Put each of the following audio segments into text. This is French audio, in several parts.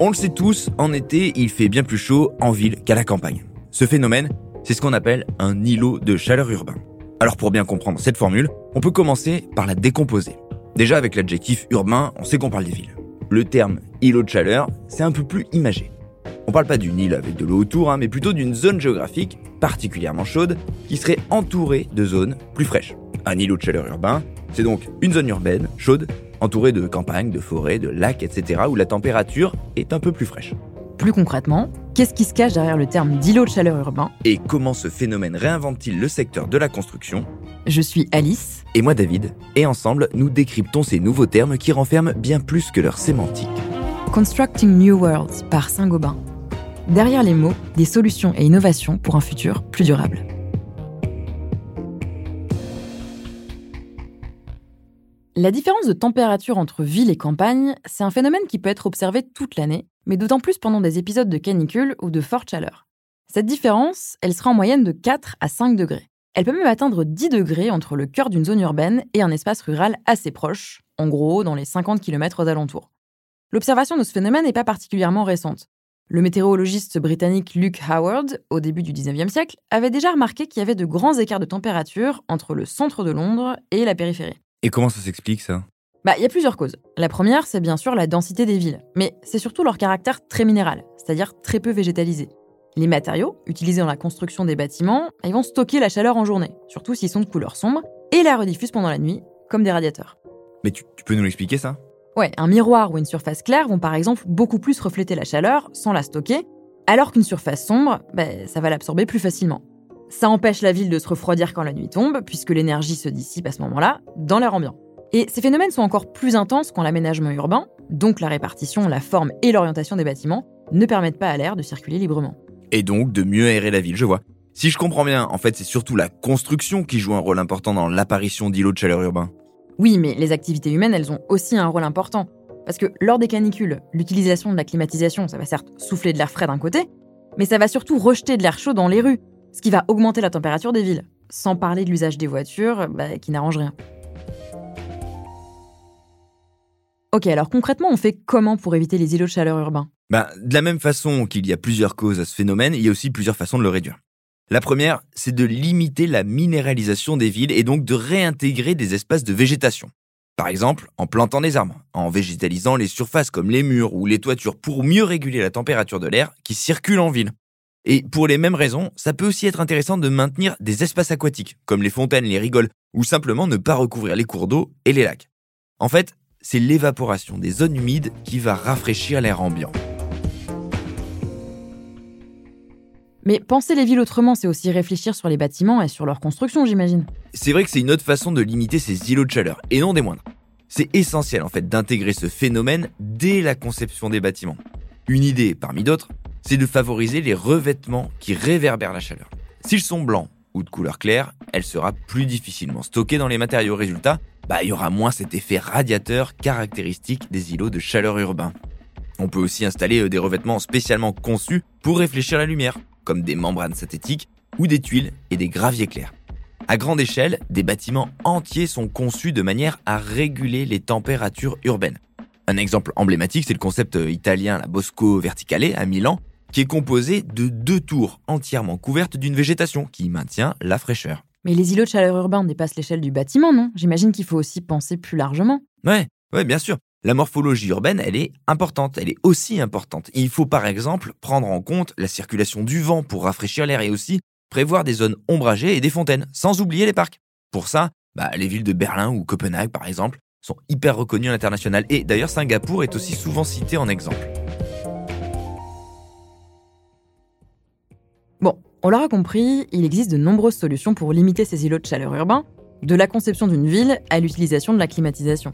On le sait tous, en été, il fait bien plus chaud en ville qu'à la campagne. Ce phénomène, c'est ce qu'on appelle un îlot de chaleur urbain. Alors pour bien comprendre cette formule, on peut commencer par la décomposer. Déjà avec l'adjectif urbain, on sait qu'on parle des villes. Le terme îlot de chaleur, c'est un peu plus imagé. On parle pas d'une île avec de l'eau autour, hein, mais plutôt d'une zone géographique particulièrement chaude qui serait entourée de zones plus fraîches. Un îlot de chaleur urbain, c'est donc une zone urbaine, chaude, entourée de campagnes, de forêts, de lacs, etc., où la température est un peu plus fraîche. Plus concrètement, qu'est-ce qui se cache derrière le terme d'îlot de chaleur urbain? Et comment ce phénomène réinvente-t-il le secteur de la construction? Je suis Alice. Et moi David, et ensemble, nous décryptons ces nouveaux termes qui renferment bien plus que leur sémantique. Constructing New Worlds par Saint-Gobain. Derrière les mots, des solutions et innovations pour un futur plus durable. La différence de température entre ville et campagne, c'est un phénomène qui peut être observé toute l'année, mais d'autant plus pendant des épisodes de canicule ou de forte chaleur. Cette différence, elle sera en moyenne de 4 à 5 degrés. Elle peut même atteindre 10 degrés entre le cœur d'une zone urbaine et un espace rural assez proche, en gros dans les 50 km aux alentours. L'observation de ce phénomène n'est pas particulièrement récente. Le météorologiste britannique Luke Howard, au début du 19e siècle, avait déjà remarqué qu'il y avait de grands écarts de température entre le centre de Londres et la périphérie. Et comment ça s'explique ça? Bah, il y a plusieurs causes. La première, c'est bien sûr la densité des villes, mais c'est surtout leur caractère très minéral, c'est-à-dire très peu végétalisé. Les matériaux, utilisés dans la construction des bâtiments, ils vont stocker la chaleur en journée, surtout s'ils sont de couleur sombre, et la rediffusent pendant la nuit, comme des radiateurs. Mais tu, tu peux nous l'expliquer ça? Ouais, un miroir ou une surface claire vont par exemple beaucoup plus refléter la chaleur sans la stocker, alors qu'une surface sombre, bah, ça va l'absorber plus facilement. Ça empêche la ville de se refroidir quand la nuit tombe, puisque l'énergie se dissipe à ce moment-là dans l'air ambiant. Et ces phénomènes sont encore plus intenses quand l'aménagement urbain, donc la répartition, la forme et l'orientation des bâtiments, ne permettent pas à l'air de circuler librement. Et donc de mieux aérer la ville, je vois. Si je comprends bien, en fait, c'est surtout la construction qui joue un rôle important dans l'apparition d'îlots de chaleur urbains. Oui, mais les activités humaines, elles ont aussi un rôle important. Parce que lors des canicules, l'utilisation de la climatisation, ça va certes souffler de l'air frais d'un côté, mais ça va surtout rejeter de l'air chaud dans les rues, ce qui va augmenter la température des villes, sans parler de l'usage des voitures, bah, qui n'arrange rien. Ok, alors concrètement, on fait comment pour éviter les îlots de chaleur urbains? Bah, De la même façon qu'il y a plusieurs causes à ce phénomène, il y a aussi plusieurs façons de le réduire. La première, c'est de limiter la minéralisation des villes et donc de réintégrer des espaces de végétation. Par exemple, en plantant des arbres, en végétalisant les surfaces comme les murs ou les toitures pour mieux réguler la température de l'air qui circule en ville. Et pour les mêmes raisons, ça peut aussi être intéressant de maintenir des espaces aquatiques, comme les fontaines, les rigoles, ou simplement ne pas recouvrir les cours d'eau et les lacs. En fait, c'est l'évaporation des zones humides qui va rafraîchir l'air ambiant. Mais penser les villes autrement, c'est aussi réfléchir sur les bâtiments et sur leur construction, j'imagine. C'est vrai que c'est une autre façon de limiter ces îlots de chaleur, et non des moindres. C'est essentiel en fait d'intégrer ce phénomène dès la conception des bâtiments. Une idée parmi d'autres, c'est de favoriser les revêtements qui réverbèrent la chaleur. S'ils sont blancs ou de couleur claire, elle sera plus difficilement stockée dans les matériaux. Résultat, bah, il y aura moins cet effet radiateur caractéristique des îlots de chaleur urbains. On peut aussi installer euh, des revêtements spécialement conçus pour réfléchir la lumière, comme des membranes synthétiques ou des tuiles et des graviers clairs. À grande échelle, des bâtiments entiers sont conçus de manière à réguler les températures urbaines. Un exemple emblématique, c'est le concept euh, italien la Bosco Verticale à Milan, qui est composé de deux tours entièrement couvertes d'une végétation qui maintient la fraîcheur. Mais les îlots de chaleur urbains dépassent l'échelle du bâtiment, non? J'imagine qu'il faut aussi penser plus largement. Ouais, ouais, bien sûr. La morphologie urbaine, elle est importante, elle est aussi importante. Il faut par exemple prendre en compte la circulation du vent pour rafraîchir l'air et aussi prévoir des zones ombragées et des fontaines, sans oublier les parcs. Pour ça, bah, les villes de Berlin ou Copenhague par exemple sont hyper reconnues à l'international et d'ailleurs Singapour est aussi souvent cité en exemple. On l'aura compris, il existe de nombreuses solutions pour limiter ces îlots de chaleur urbains, de la conception d'une ville à l'utilisation de la climatisation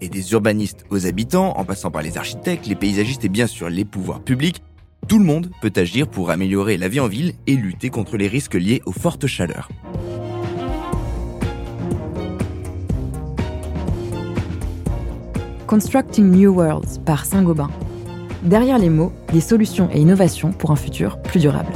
et des urbanistes aux habitants, en passant par les architectes, les paysagistes et bien sûr les pouvoirs publics, tout le monde peut agir pour améliorer la vie en ville et lutter contre les risques liés aux fortes chaleurs. Constructing New Worlds par Saint-Gobain. Derrière les mots, des solutions et innovations pour un futur plus durable.